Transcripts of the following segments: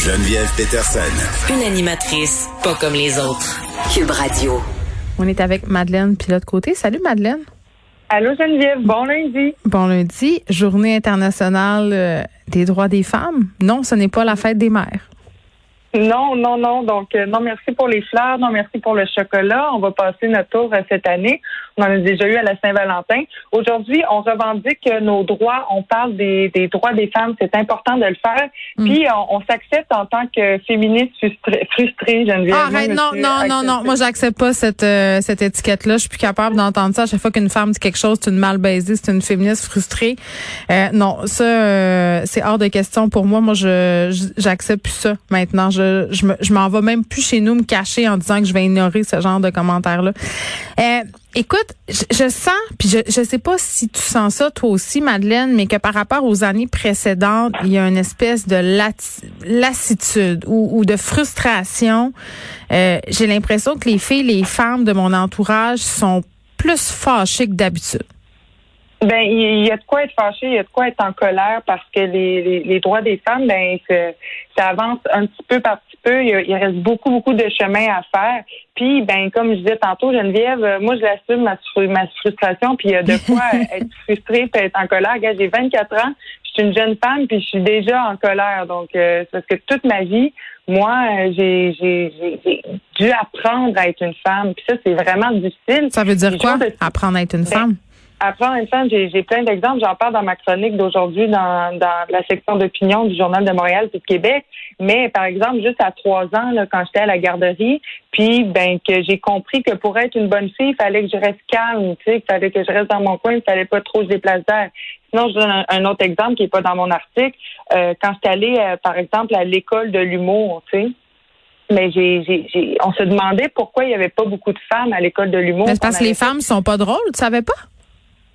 Geneviève Peterson. Une animatrice pas comme les autres. Cube Radio. On est avec Madeleine Pilote Côté. Salut Madeleine. Allô Geneviève, bon lundi. Bon lundi, journée internationale euh, des droits des femmes. Non, ce n'est pas la fête des mères. Non, non, non. Donc, euh, non, merci pour les fleurs, non, merci pour le chocolat. On va passer notre tour euh, cette année. On en a déjà eu à la Saint-Valentin. Aujourd'hui, on revendique nos droits. On parle des, des droits des femmes. C'est important de le faire. Mm. Puis, on, on s'accepte en tant que féministe frustrée, frustrée Geneviève. Ah, arrête, Moi, non, non, non, non. Moi, j'accepte pas cette euh, cette étiquette-là. Je suis plus capable d'entendre ça. À chaque fois qu'une femme dit quelque chose, c'est une mal baisée, c'est une féministe frustrée. Euh, non, ça, euh, c'est hors de question pour moi. Moi, je j'accepte plus ça maintenant. Je je me- je m'en vais même plus chez nous me cacher en disant que je vais ignorer ce genre de commentaires-là. Euh, Écoute, je, je sens, puis je je sais pas si tu sens ça toi aussi, Madeleine, mais que par rapport aux années précédentes, il y a une espèce de lassitude ou, ou de frustration. Euh, J'ai l'impression que les filles, les femmes de mon entourage sont plus fâchées que d'habitude. Ben, il y a de quoi être fâché, il y a de quoi être en colère parce que les, les, droits des femmes, ben, ça, avance un petit peu par petit peu. Il, reste beaucoup, beaucoup de chemin à faire. Puis, ben, comme je disais tantôt, Geneviève, euh, moi, je l'assume ma, ma frustration. Puis, il y a de quoi être frustrée, puis être en colère. Regarde, j'ai 24 ans, je suis une jeune femme, puis je suis déjà en colère. Donc, euh, c'est parce que toute ma vie, moi, euh, j'ai dû apprendre à être une femme. Puis ça, c'est vraiment difficile. Ça veut dire quoi? de- Apprendre à être une Ben, femme? Apprendre une femme, j'ai j'ai plein d'exemples. J'en parle dans ma chronique d'aujourd'hui dans, dans la section d'opinion du Journal de Montréal et de Québec. Mais par exemple, juste à trois ans, là, quand j'étais à la garderie, puis ben que j'ai compris que pour être une bonne fille, il fallait que je reste calme, tu sais, qu'il fallait que je reste dans mon coin, il fallait pas trop que je déplace d'air. Sinon, je donne un, un autre exemple qui est pas dans mon article. Euh, quand j'étais allée, euh, par exemple, à l'école de l'humour, tu sais. Mais j'ai, j'ai, j'ai- on se demandait pourquoi il y avait pas beaucoup de femmes à l'école de l'humour. C'est parce que les femmes sont pas drôles, tu savais pas?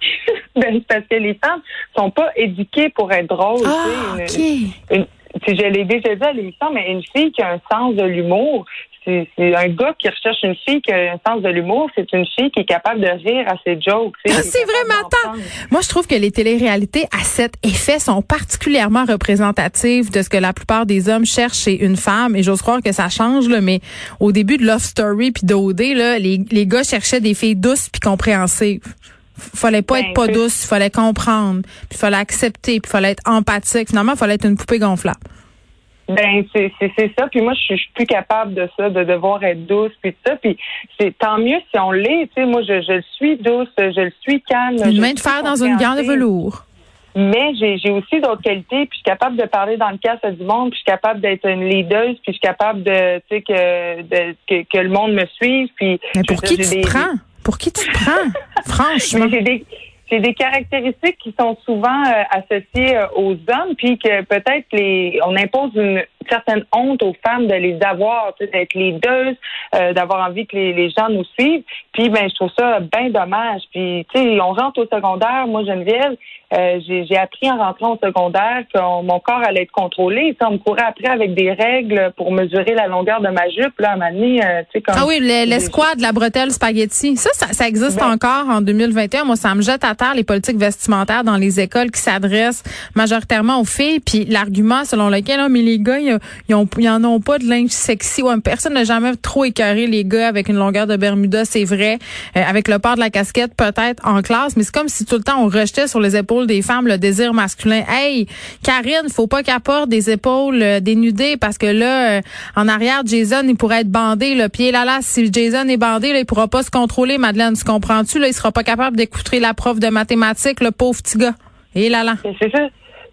ben, parce que les femmes sont pas éduquées pour être drôles. Ah, tu sais. Une- je l'ai déjà dit à l'émission, mais une fille qui a un sens de l'humour, c'est un gars qui recherche une fille qui a un sens de l'humour, c'est une fille qui est capable de rire à ses jokes. Ah, c'est vrai, d'entendre. Moi, je trouve que les téléréalités à cet effet sont particulièrement représentatives de ce que la plupart des hommes cherchent chez une femme. Et j'ose croire que ça change, là, mais au début de Love Story puis d'OD, les, les gars cherchaient des filles douces puis compréhensives. Fallait pas Ben, être pas c'est- douce, il fallait comprendre, puis fallait accepter, puis fallait être empathique. Finalement, il fallait être une poupée gonflable. Ben c'est c'est ça. Puis moi, je suis, plus capable de ça, de devoir être douce, puis ça. Puis c'est tant mieux si on l'est. Tu sais, moi, je, je suis douce, je le suis calme. Une main de fer dans une gare de velours. Mais j'ai j'ai aussi d'autres qualités, puis je suis capable de parler dans le casque du monde, puis je suis capable d'être une leader, puis je suis capable de, tu sais, que, de, que, que le monde me suive. Puis Mais pour qui tu te des- prends? Pour qui tu te prends? Franchement. J'ai des, caractéristiques qui sont souvent euh, associées euh, aux hommes, puis que peut-être les, on impose une certaine honte aux femmes de les avoir, d'être leaders, euh, d'avoir envie que les, les gens nous suivent. Puis ben, je trouve ça bien dommage. Puis tu sais, on rentre au secondaire. Moi, Geneviève, euh, j'ai appris en rentrant au secondaire que mon corps allait être contrôlé. Tu sais, on me courait après avec des règles pour mesurer la longueur de ma jupe. Là, à un donné, euh, tu sais, comme Ah oui, le- l'escouade, la bretelle spaghetti. Ça, ça, ça existe Ben- encore en 2021. Moi, ça me jette à terre les politiques vestimentaires dans les écoles qui s'adressent majoritairement aux filles. Puis l'argument selon lequel, ah, mais les gars, ils, ils, ont, en ont pas de linge sexy. Personne n'a jamais trop écœuré les gars avec une longueur de Bermuda, c'est vrai. Euh, avec le port de la casquette, peut-être en classe. Mais c'est comme si tout le temps on rejetait sur les épaules des femmes le désir masculin. Hey, Karine, faut pas qu'elle porte des épaules euh, dénudées parce que là, euh, en arrière, Jason, il pourrait être bandé. Le pied là là, si Jason est bandé, là, il pourra pas se contrôler. Madeleine, tu comprends-tu Là, il sera pas capable d'écouter la prof de mathématiques, le pauvre petit gars. Et là là. C'est ça.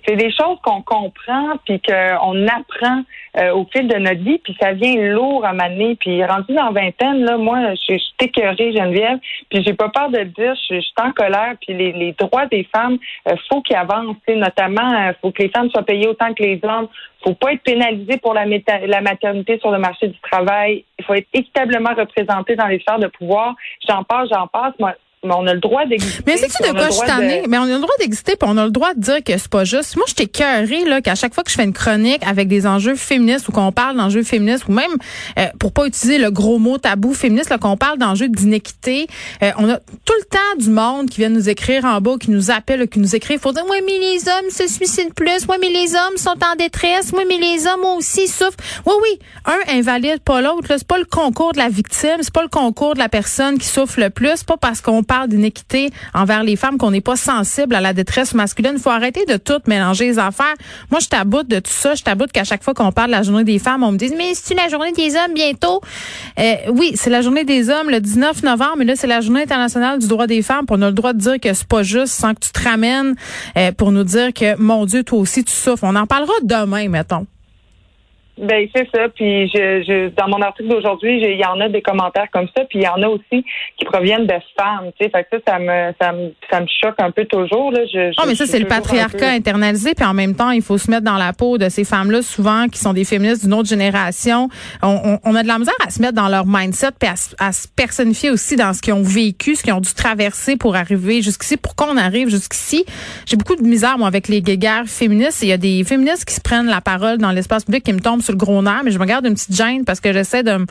C'est des choses qu'on comprend puis qu'on apprend euh, au fil de notre vie, puis ça vient lourd à m'amener. Puis rendu dans vingtaine, là, moi, je suis écœurée, Geneviève, puis j'ai pas peur de le dire, je, je suis en colère, puis les, les droits des femmes, euh, faut qu'ils avancent, notamment, euh, faut que les femmes soient payées autant que les hommes, faut pas être pénalisé pour la, la maternité sur le marché du travail, il faut être équitablement représenté dans les sphères de pouvoir. J'en passe, j'en passe, moi, mais on a le droit d'exister. Mais c'est-tu de quoi je suis Mais on a le droit d'exister, puis on a le droit de dire que c'est pas juste. Moi, j'étais cœurée, là, qu'à chaque fois que je fais une chronique avec des enjeux féministes ou qu'on parle d'enjeux féministes ou même, euh, pour pas utiliser le gros mot tabou féministe, là, qu'on parle d'enjeux d'inéquité, euh, on a tout le temps du monde qui vient nous écrire en bas, qui nous appelle, qui nous écrit, il faut dire, oui, mais les hommes se suicident plus, oui, mais les hommes sont en détresse, oui, mais les hommes aussi souffrent. Oui, oui, un invalide, pas l'autre. C'est pas le concours de la victime, c'est pas le concours de la personne qui souffre le plus, pas parce qu'on parle d'inéquité envers les femmes qu'on n'est pas sensible à la détresse masculine. Il faut arrêter de tout mélanger les affaires. Moi, je taboute de tout ça. Je taboute qu'à chaque fois qu'on parle de la journée des femmes, on me dit, mais c'est la journée des hommes bientôt? Euh, oui, c'est la journée des hommes le 19 novembre, mais là, c'est la journée internationale du droit des femmes. on a le droit de dire que c'est pas juste sans que tu te ramènes euh, pour nous dire que, mon Dieu, toi aussi, tu souffres. On en parlera demain, mettons. Ben c'est ça. Puis je, je dans mon article d'aujourd'hui, il y en a des commentaires comme ça, puis il y en a aussi qui proviennent de femmes. Tu sais, fait que ça, ça me ça me ça me choque un peu toujours. Là. Je, oh, mais ça c'est le patriarcat internalisé, puis en même temps, il faut se mettre dans la peau de ces femmes-là, souvent qui sont des féministes d'une autre génération. On, on, a de la misère à se mettre dans leur mindset, puis à, à se personnifier aussi dans ce qu'ils ont vécu, ce qu'ils ont dû traverser pour arriver jusqu'ici. Pourquoi on arrive jusqu'ici? J'ai beaucoup de misère moi avec les guéguerres féministes. Il y a des féministes qui se prennent la parole dans l'espace public qui me tombent sur le gros nerf, mais je me garde une petite gêne parce que j'essaie de me,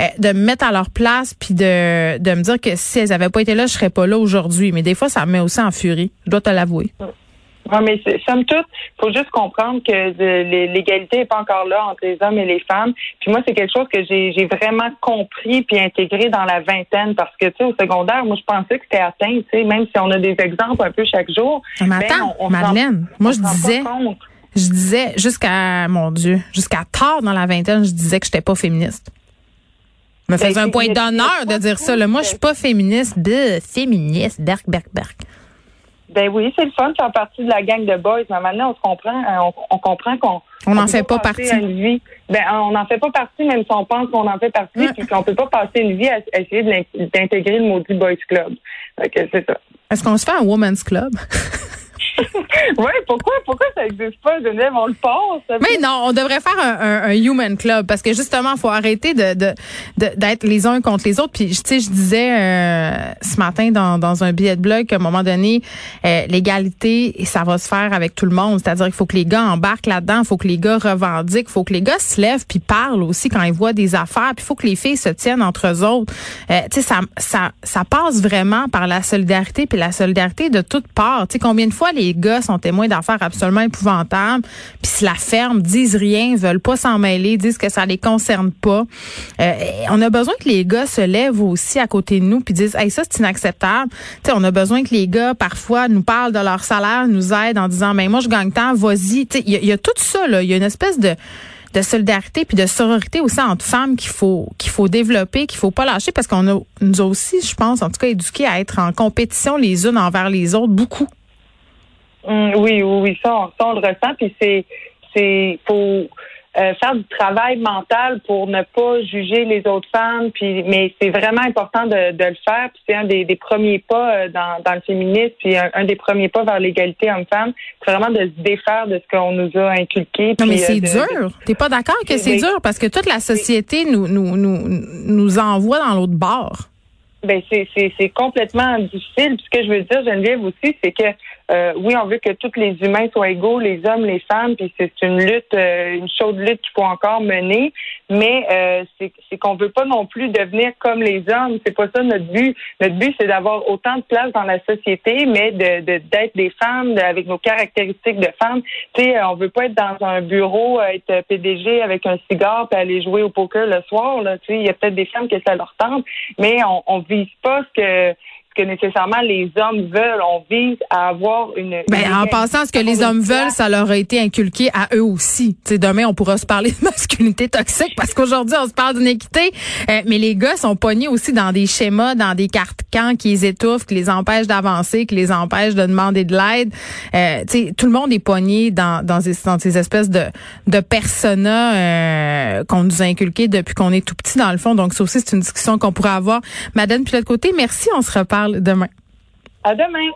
euh, de me mettre à leur place puis de, de me dire que si elles avaient pas été là, je serais pas là aujourd'hui. Mais des fois, ça me met aussi en furie. Je dois te l'avouer. Oui, mais somme toute, faut juste comprendre que l'égalité n'est pas encore là entre les hommes et les femmes. Puis moi, c'est quelque chose que j'ai vraiment compris puis intégré dans la vingtaine parce que, tu sais, au secondaire, moi, je pensais que c'était atteint, tu sais, même si on a des exemples un peu chaque jour. Mais ben, attends, Madeleine, moi, je disais, je disais jusqu'à mon Dieu, jusqu'à tard dans la vingtaine, je disais que j'étais pas féministe. Me ben, faisait un point d'honneur de dire ça. Là. Moi, je suis pas féministe. De féministe, berk, berk, berk. Ben oui, c'est le fun de faire partie de la gang de boys. Mais maintenant, on se comprend, euh, on, comprend qu'on on n'en fait pas partie. Une vie. Ben, on n'en fait pas partie, même si on pense qu'on en fait partie, puis qu'on peut pas passer une vie à, essayer d'intégrer le maudit boys club. c'est ça. Est-ce qu'on se fait un women's club? oui, pourquoi, pourquoi ça n'existe pas, Geneviève? On le pense. Mais non, on devrait faire un, un, human club parce que justement, il faut arrêter de, de, d'être les uns contre les autres. Puis, tu sais, je disais euh, ce matin dans, dans un billet de blog qu'à un moment donné, euh, l'égalité, ça va se faire avec tout le monde. C'est-à-dire qu'il faut que les gars embarquent là-dedans, il faut que les gars revendiquent, il faut que les gars se lèvent puis parlent aussi quand ils voient des affaires. Puis, il faut que les filles se tiennent entre eux autres. Euh, tu sais, ça, ça, ça passe vraiment par la solidarité puis la solidarité de toutes parts. Tu sais, combien de fois les les gars sont témoins d'affaires absolument épouvantables, puis si la ferme disent rien, veulent pas s'en mêler, disent que ça les concerne pas. Euh, on a besoin que les gars se lèvent aussi à côté de nous puis disent hey ça c'est inacceptable. sais, on a besoin que les gars parfois nous parlent de leur salaire, nous aident en disant mais ben, moi je gagne tant, vas-y. Il y, a tout ça là, il y a une espèce de de solidarité puis de sororité aussi entre femmes qu'il faut qu'il faut développer, qu'il faut pas lâcher parce qu'on a aussi, je pense, en tout cas éduqués à être en compétition les unes envers les autres beaucoup. Mm, oui, oui, oui, ça, on, ça, on le ressent. Puis c'est, c'est, faut euh, faire du travail mental pour ne pas juger les autres femmes. Puis, mais c'est vraiment important de, de le faire. Puis c'est un des, des, premiers pas euh, dans, dans le féminisme, puis un, des premiers pas vers l'égalité homme-femme. C'est vraiment de se défaire de ce qu'on nous a inculqué. Non, mais c'est euh, dur. T'es pas d'accord que c'est dur? Parce que toute la société nous, nous, nous, nous envoie dans l'autre bord. Ben c'est, c'est, c'est complètement difficile. Puis ce que je veux dire, Geneviève aussi, c'est que euh, oui, on veut que tous les humains soient égaux, les hommes, les femmes, puis c'est une lutte, euh, une chaude lutte qu'il faut encore mener. Mais euh, c'est qu'on veut pas non plus devenir comme les hommes. C'est pas ça notre but. Notre but, c'est d'avoir autant de place dans la société, mais de d'être des femmes avec nos caractéristiques de femmes. Tu sais, on veut pas être dans un bureau, être PDG avec un cigare puis aller jouer au poker le soir. Tu sais, il y a peut-être des femmes que ça leur tente, mais on, on vise pas ce que que nécessairement les hommes veulent. On vise à avoir une. Ben, en pensant ce que les hommes veulent, ça leur a été inculqué à eux aussi. sais, demain, on pourra se parler de masculinité toxique parce qu'aujourd'hui, on se parle d'équité. Euh, mais les gars sont pognés aussi dans des schémas, dans des cartes camps qui les étouffent, qui les empêchent d'avancer, qui les empêchent de demander de l'aide. Euh, tout le monde est pogné dans, dans, ces, espèces de, de personas euh, qu'on nous a inculqués depuis qu'on est tout petit, dans le fond. Donc, ça aussi, c'est une discussion qu'on pourrait avoir. Madame, puis de l'autre côté, merci. On se reparle demain. À demain.